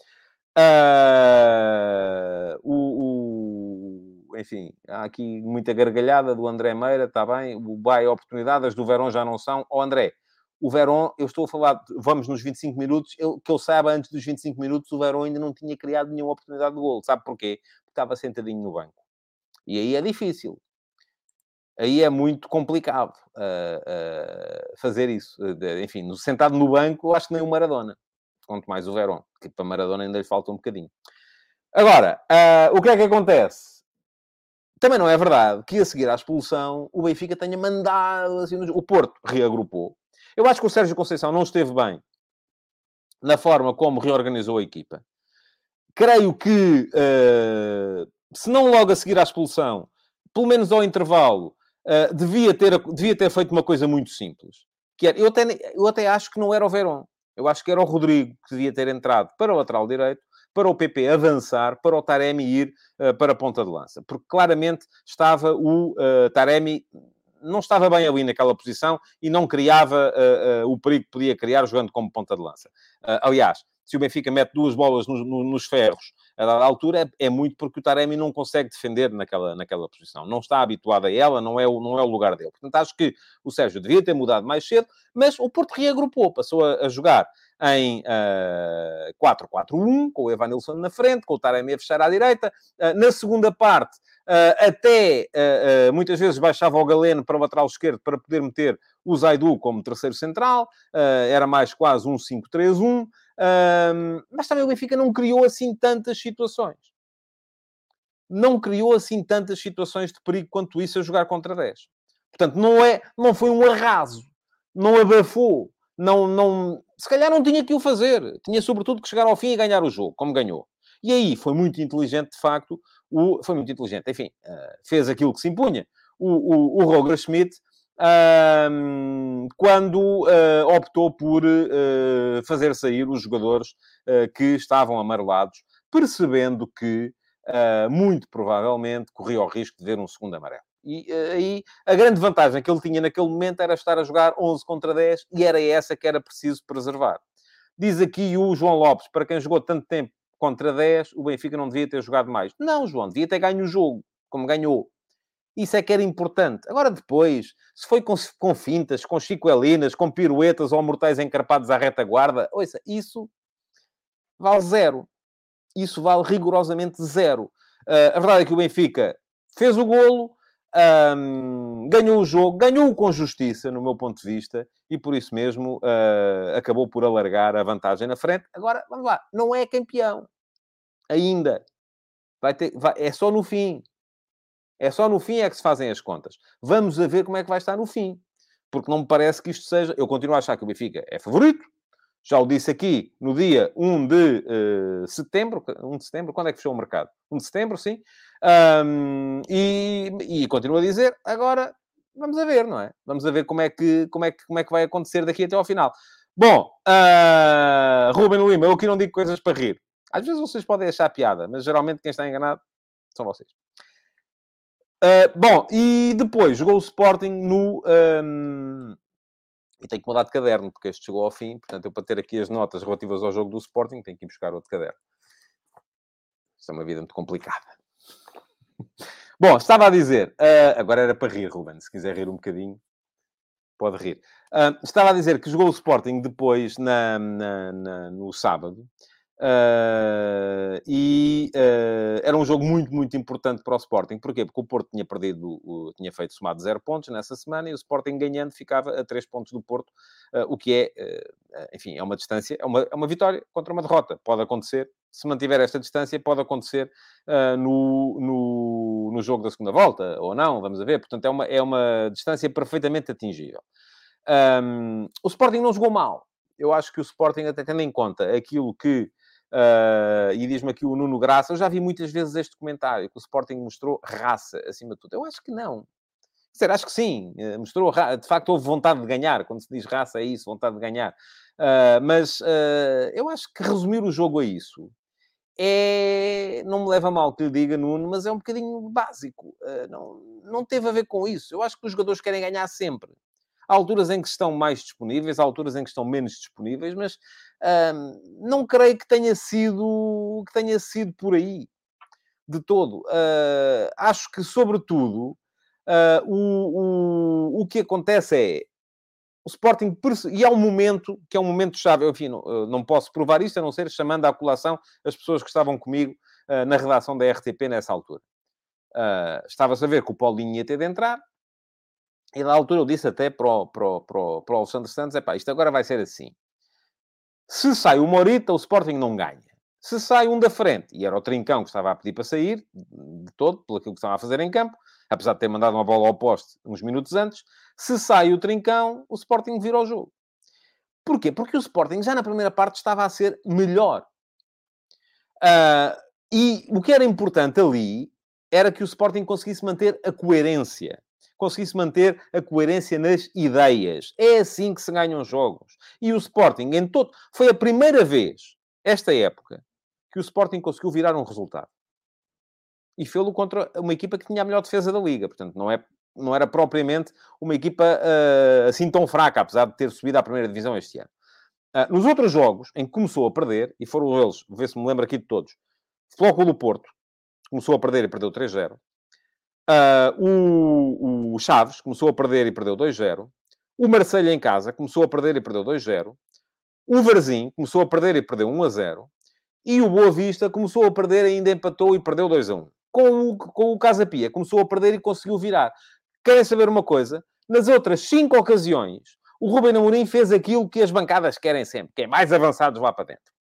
o, o enfim, há aqui muita gargalhada do André Meira, está bem, o Bahia oportunidades, do Verón já não são. Ó oh, André, o Verón, eu estou a falar, vamos nos 25 minutos, eu, que eu saiba, antes dos 25 minutos, o Verón ainda não tinha criado nenhuma oportunidade de gol. Sabe porquê? Porque estava sentadinho no banco. E aí é difícil. Aí é muito complicado uh, uh, fazer isso. Uh, enfim, sentado no banco, acho que nem o Maradona. Quanto mais o Verón, que para Maradona ainda lhe falta um bocadinho. Agora, o que é que acontece? Também não é verdade que a seguir à expulsão o Benfica tenha mandado assim, o Porto reagrupou. Eu acho que o Sérgio Conceição não esteve bem na forma como reorganizou a equipa. Creio que, uh, se não logo a seguir à expulsão, pelo menos ao intervalo, uh, devia, ter, devia ter feito uma coisa muito simples. Que era, eu, até, eu até acho que não era o Verón. Eu acho que era o Rodrigo que devia ter entrado para o lateral direito para o PP avançar, para o Taremi ir uh, para a ponta de lança. Porque claramente estava o uh, Taremi não estava bem ali naquela posição e não criava uh, uh, o perigo que podia criar jogando como ponta de lança. Uh, aliás, se o Benfica mete duas bolas no, no, nos ferros a dada altura, é, é, muito porque o Taremi não consegue defender naquela, naquela posição. Não está habituado a ela, não é, o, não é o lugar dele. Portanto, acho que o Sérgio devia ter mudado mais cedo, mas o Porto reagrupou, passou a, a jogar em uh, 4-4-1, com o Evanilson na frente, com o Taremi a fechar à direita. Uh, na segunda parte, uh, até muitas vezes baixava o Galeno para o lateral esquerdo para poder meter o Zaidu como terceiro central. era mais quase um 5-3-1. Mas também o Benfica não criou assim tantas situações. Não criou assim tantas situações de perigo quanto isso a jogar contra 10. Portanto, não, é, não foi um arraso. Não abafou não, não, se calhar não tinha que o fazer. Tinha sobretudo que chegar ao fim e ganhar o jogo, como ganhou. E aí foi muito inteligente, de facto, o, foi muito inteligente, enfim, uh, fez aquilo que se impunha. O, o, o Roger Schmidt, uh, quando uh, optou por eh, fazer sair os jogadores que estavam amarelados, percebendo que, muito provavelmente, corria o risco de ver um segundo amarelo. E aí a grande vantagem que ele tinha naquele momento era estar a jogar 11 contra 10 e era essa que era preciso preservar. Diz aqui o João Lopes, para quem jogou tanto tempo contra 10, o Benfica não devia ter jogado mais. Não, João, devia ter ganho o jogo, como ganhou. Isso é que era importante. Agora, depois, se foi com, com fintas, com chicoelinas, com piruetas ou mortais encarpados à retaguarda, ouça, isso vale zero. Isso vale rigorosamente zero. Uh, a verdade é que o Benfica fez o golo, um, ganhou o jogo, ganhou com justiça, no meu ponto de vista, e por isso mesmo uh, acabou por alargar a vantagem na frente. Agora, vamos lá, não é campeão ainda. Vai ter, vai, é só no fim. É só no fim é que se fazem as contas. Vamos a ver como é que vai estar no fim. Porque não me parece que isto seja. Eu continuo a achar que o Benfica é favorito, já o disse aqui no dia 1 de uh, setembro. 1 de setembro, quando é que fechou o mercado? 1 de setembro, sim. Um, e, e continuo a dizer, agora vamos a ver, não é? Vamos a ver como é que, como é que, como é que vai acontecer daqui até ao final. Bom, uh, Ruben Lima, eu aqui não digo coisas para rir. Às vezes vocês podem achar piada, mas geralmente quem está enganado são vocês. Uh, bom, e depois jogou o Sporting no. Um... E tenho que mudar de caderno, porque este chegou ao fim. Portanto, eu para ter aqui as notas relativas ao jogo do Sporting, tenho que ir buscar outro caderno. Isto é uma vida muito complicada. Bom, estava a dizer, uh, agora era para rir, Ruben, se quiser rir um bocadinho, pode rir. Uh, estava a dizer que jogou o Sporting depois na, na, na no sábado. Uh, e uh, era um jogo muito, muito importante para o Sporting. Porquê? Porque o Porto tinha perdido, o, tinha feito somado zero pontos nessa semana e o Sporting ganhando ficava a três pontos do Porto, uh, o que é, enfim, é uma distância, é uma, é uma vitória contra uma derrota. Pode acontecer, se mantiver esta distância, pode acontecer no, no, no, jogo da segunda volta, ou não, vamos ver. Portanto, é uma, é uma distância perfeitamente atingível. Um, o Sporting não jogou mal. Eu acho que o Sporting, até tendo em conta aquilo que Uh, e diz-me aqui o Nuno Graça, eu já vi muitas vezes este comentário, que o Sporting mostrou raça acima de tudo. Eu acho que não. Dizer, acho que sim, eh, mostrou, de facto houve vontade de ganhar, quando se diz raça é isso, vontade de ganhar. Uh, mas uh, eu acho que resumir o jogo a isso é, não me leva mal que lhe diga, Nuno, mas é um bocadinho básico. não, não teve a ver com isso. Eu acho que os jogadores querem ganhar sempre. Há alturas em que estão mais disponíveis, há alturas em que estão menos disponíveis, mas não creio que tenha sido que tenha sido por aí de todo. Uh, acho que, sobretudo, uh, o, o, o que acontece é o Sporting e há um momento que é um momento chave. Enfim, não, não posso provar isso a não ser chamando à colação as pessoas que estavam comigo uh, na redação da RTP nessa altura. Estava-se a ver que o Paulinho ia ter de entrar. E na altura eu disse até para o, para para para o Alexandre Santos: é pá, isto agora vai ser assim. Se sai o Morita, o Sporting não ganha. Se sai um da frente, e era o Trincão que estava a pedir para sair, de todo, pelo que estava a fazer em campo, apesar de ter mandado uma bola ao poste uns minutos antes, se sai o Trincão, o Sporting vira o jogo. Porquê? Porque o Sporting já na primeira parte estava a ser melhor. Uh, e o que era importante ali era que o Sporting conseguisse manter a coerência conseguisse manter a coerência nas ideias. É assim que se ganham jogos. E o Sporting, em todo. Foi a primeira vez, esta época, que o Sporting conseguiu virar um resultado. E fê-lo contra uma equipa que tinha a melhor defesa da liga. Portanto, não, é, não era propriamente uma equipa uh, assim tão fraca, apesar de ter subido à primeira divisão este ano. Uh, nos outros jogos, em que começou a perder, e foram eles, ver se me lembro aqui de todos, Flóculo Porto, começou a perder e perdeu 3-0. Uh, o, o, Chaves começou a perder e perdeu 2-0. O Marseille em casa começou a perder e perdeu 2-0. O Varzim começou a perder e perdeu 1-0. E o Boa Vista começou a perder e ainda empatou e perdeu 2-1. Com o, com o Casa Pia começou a perder e conseguiu virar. Querem saber uma coisa? Nas outras cinco ocasiões, o Rubem Amorim fez aquilo que as bancadas querem sempre, que é mais avançados lá para dentro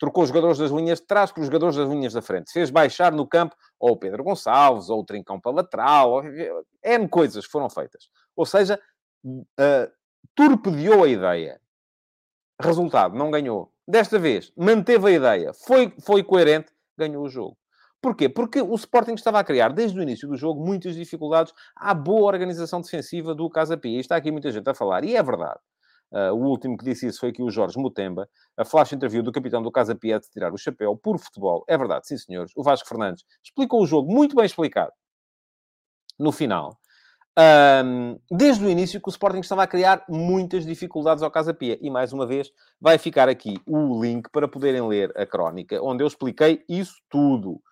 trocou os jogadores das linhas de trás por os jogadores das linhas da frente. Fez baixar no campo ou o Pedro Gonçalves, ou o Trincão para lateral, ou... N coisas foram feitas. Ou seja, uh, torpedeou a ideia. Resultado, não ganhou. Desta vez, manteve a ideia, foi, foi coerente, ganhou o jogo. Porquê? Porque o Sporting estava a criar, desde o início do jogo, muitas dificuldades à boa organização defensiva do Casa Pia. E está aqui muita gente a falar, e é verdade. Uh, o último que disse isso foi aqui o Jorge Mutemba. A flash interview do capitão do Casa Pia de tirar o chapéu por futebol. É verdade, sim senhores. O Vasco Fernandes explicou o jogo muito bem explicado. No final. Um, desde o início que o Sporting estava a criar muitas dificuldades ao Casa Pia. E, mais uma vez, vai ficar aqui o link para poderem ler a crónica, onde eu expliquei isso tudo.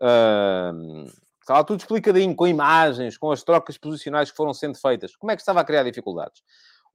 Um, estava tudo explicadinho, com imagens, com as trocas posicionais que foram sendo feitas. Como é que estava a criar dificuldades?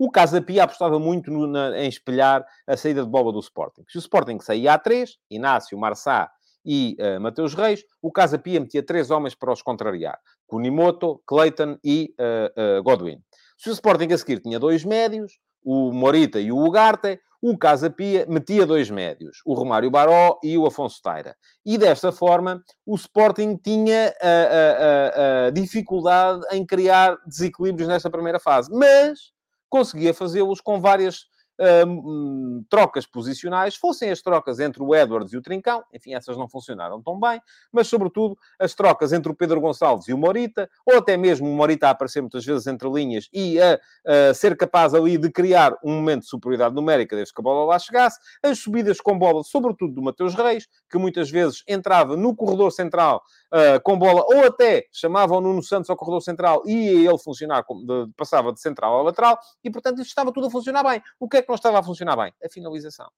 O Casa Pia apostava muito no, na, em espelhar a saída de bola do Sporting. Se o Sporting saía a três, Inácio, Marçá e uh, Mateus Reis, o Casa Pia metia três homens para os contrariar. Kunimoto, Clayton e uh, uh, Godwin. Se o Sporting a seguir tinha dois médios, o Morita e o Ugarte, o Casa Pia metia dois médios, o Romário Baró e o Afonso Taira. E desta forma, o Sporting tinha a, a, a, a dificuldade em criar desequilíbrios nesta primeira fase. Mas conseguia fazê-los com várias uh, trocas posicionais, fossem as trocas entre o Edwards e o Trincão, enfim, essas não funcionaram tão bem, mas sobretudo as trocas entre o Pedro Gonçalves e o Morita, ou até mesmo o Morita a aparecer muitas vezes entre linhas e a, a ser capaz ali de criar um momento de superioridade numérica desde que a bola lá chegasse, as subidas com bola, sobretudo do Mateus Reis, que muitas vezes entrava no corredor central uh, com bola, ou até chamava o Nuno Santos ao corredor central e ele funcionar, de, passava de central a lateral, e portanto isto estava tudo a funcionar bem. O que é que não estava a funcionar bem? A finalização.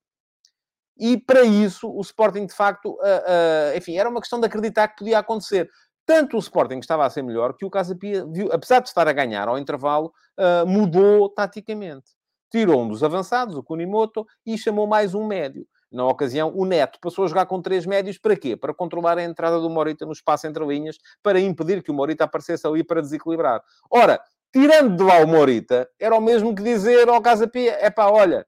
E para isso, o Sporting, de facto, uh, uh, enfim, era uma questão de acreditar que podia acontecer. Tanto o Sporting estava a ser melhor que o Casa Pia, viu, apesar de estar a ganhar ao intervalo, uh, mudou taticamente. Tirou um dos avançados, o Kunimoto, e chamou mais um médio. Na ocasião, o Neto passou a jogar com três médios para quê? Para controlar a entrada do Morita no espaço entre linhas, para impedir que o Morita aparecesse ali para desequilibrar. Ora, tirando de lá o Morita, era o mesmo que dizer ao Casa Pia, é pá, olha,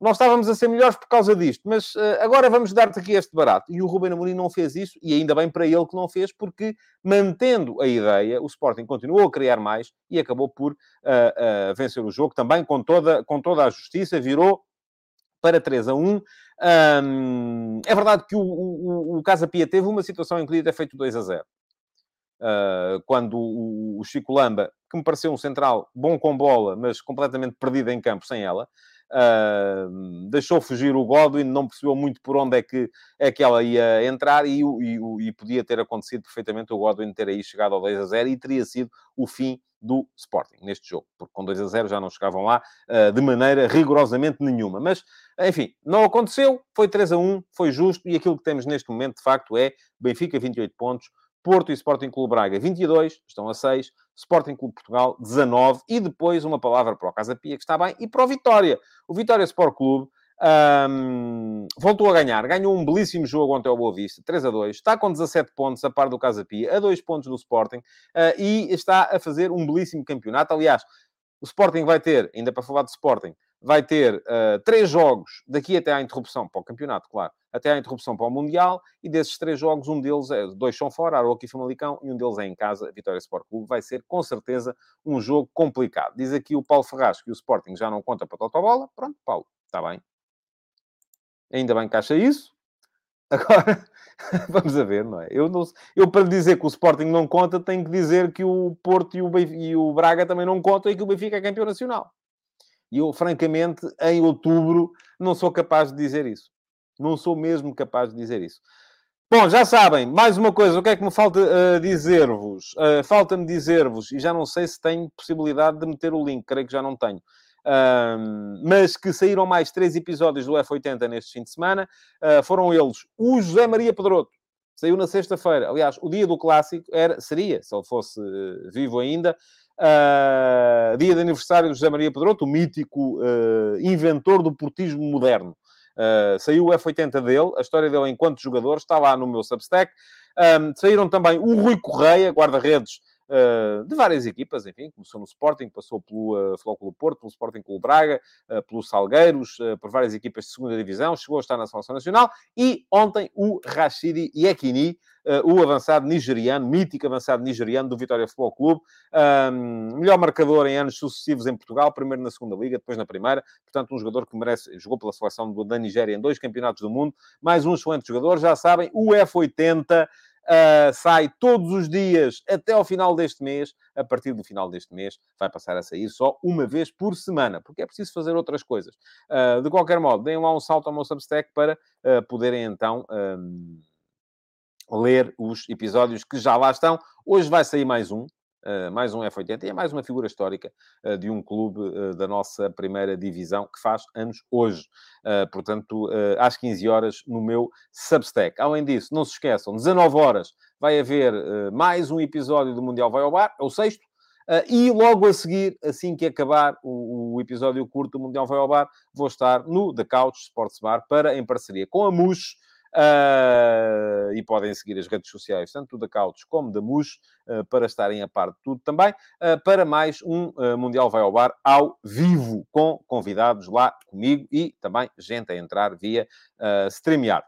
nós estávamos a ser melhores por causa disto, mas uh, agora vamos dar-te aqui este barato. E o Ruben Amorim não fez isso, e ainda bem para ele que não fez, porque mantendo a ideia, o Sporting continuou a criar mais e acabou por uh, uh, vencer o jogo também com toda, com toda a justiça, virou para 3 a 1. Um, é verdade que o, o, o Casa Pia teve uma situação em que podia ter feito 2 a 0. Uh, quando o, o, Chico Lamba, que me pareceu um central bom com bola, mas completamente perdido em campo sem ela, uh, deixou fugir o Godwin, não percebeu muito por onde é que, é que ela ia entrar e, e, e podia ter acontecido perfeitamente o Godwin ter aí chegado ao 2 a 0 e teria sido o fim do Sporting neste jogo, porque com 2 a 0 já não chegavam lá uh, de maneira rigorosamente nenhuma. Mas, enfim, não aconteceu, foi 3 a 1, foi justo, e aquilo que temos neste momento, de facto, é Benfica 28 pontos, Porto e Sporting Clube Braga 22, estão a 6, Sporting Clube Portugal 19, e depois uma palavra para o Casa Pia, que está bem, e para o Vitória. O Vitória Sport Clube um, voltou a ganhar, ganhou um belíssimo jogo ontem ao Boa Vista, 3 a 2, está com 17 pontos a par do Casa Pia, a 2 pontos do Sporting, uh, e está a fazer um belíssimo campeonato. Aliás, o Sporting vai ter, ainda para falar de Sporting, vai ter uh, três jogos daqui até à interrupção para o campeonato, claro, até à interrupção para o Mundial, e desses três jogos, um deles, é, dois são fora, Aroca e Famalicão, e um deles é em casa, Vitória Sport Clube. Vai ser, com certeza, um jogo complicado. Diz aqui o Paulo Ferraz que o Sporting já não conta para Totobola. Pronto, Paulo, está bem. Ainda bem que acha isso. Agora, vamos a ver, não é? Eu, não, eu, para dizer que o Sporting não conta, tenho que dizer que o Porto e o, Benfica, e o Braga também não contam e que o Benfica é campeão nacional. E eu, francamente, em outubro, não sou capaz de dizer isso. Não sou mesmo capaz de dizer isso. Bom, já sabem, mais uma coisa, o que é que me falta uh, dizer-vos? Uh, Falta-me dizer-vos, e já não sei se tenho possibilidade de meter o link, creio que já não tenho. Mas que saíram mais três episódios do F80 neste fim de semana. Uh, foram eles o José Maria Pedroto, saiu na sexta-feira. Aliás, o dia do clássico era, seria, se ele fosse uh, vivo ainda, uh, dia de aniversário do José Maria Pedroto, o mítico inventor do portismo moderno. Saiu o F80 dele, a história dele enquanto jogador, está lá no meu Substack. Um, saíram também o Rui Correia, guarda-redes uh, de várias equipas, enfim, começou no Sporting, passou pelo uh, Flóculo Porto, pelo Sporting Clube Braga, uh, pelos Salgueiros, uh, por várias equipas de segunda divisão, chegou a estar na Seleção Nacional e ontem o Rashidi Yekini, o avançado nigeriano, mítico avançado nigeriano do Vitória Futebol Clube, melhor marcador em anos sucessivos em Portugal, primeiro na segunda liga, depois na primeira, portanto um jogador que merece, jogou pela seleção da Nigéria em dois campeonatos do mundo, mais um excelente jogador, já sabem, o F80 Uh, sai todos os dias até ao final deste mês. A partir do final deste mês, vai passar a sair só uma vez por semana, porque é preciso fazer outras coisas. Uh, de qualquer modo, deem lá um salto ao meu Substack para uh, poderem então. Um, ler os episódios que já lá estão. Hoje vai sair mais um, mais um F80 e é mais uma figura histórica uh, de um clube uh, da nossa primeira divisão que faz anos hoje. portanto, às 15 horas no meu Substack. Além disso, não se esqueçam, 19 horas vai haver mais um episódio do Mundial Vai ao Bar, é o sexto. e logo a seguir, assim que acabar o, o, episódio curto do Mundial Vai ao Bar, vou estar no The Couch Sports Bar para, em parceria com a MUS, Uh, e podem seguir as redes sociais, tanto da Couch como da MUS, uh, para estarem a par de tudo também, uh, para mais um Mundial Vai ao Bar ao vivo, com convidados lá comigo e também gente a entrar via uh, StreamYard.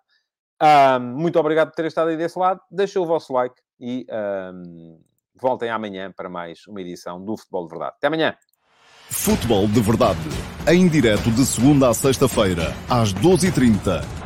muito obrigado por terem estado aí desse lado. Deixem o vosso like e voltem amanhã para mais uma edição do Futebol de Verdade. Até amanhã! Futebol de Verdade. Em direto de segunda a sexta-feira, às 12h30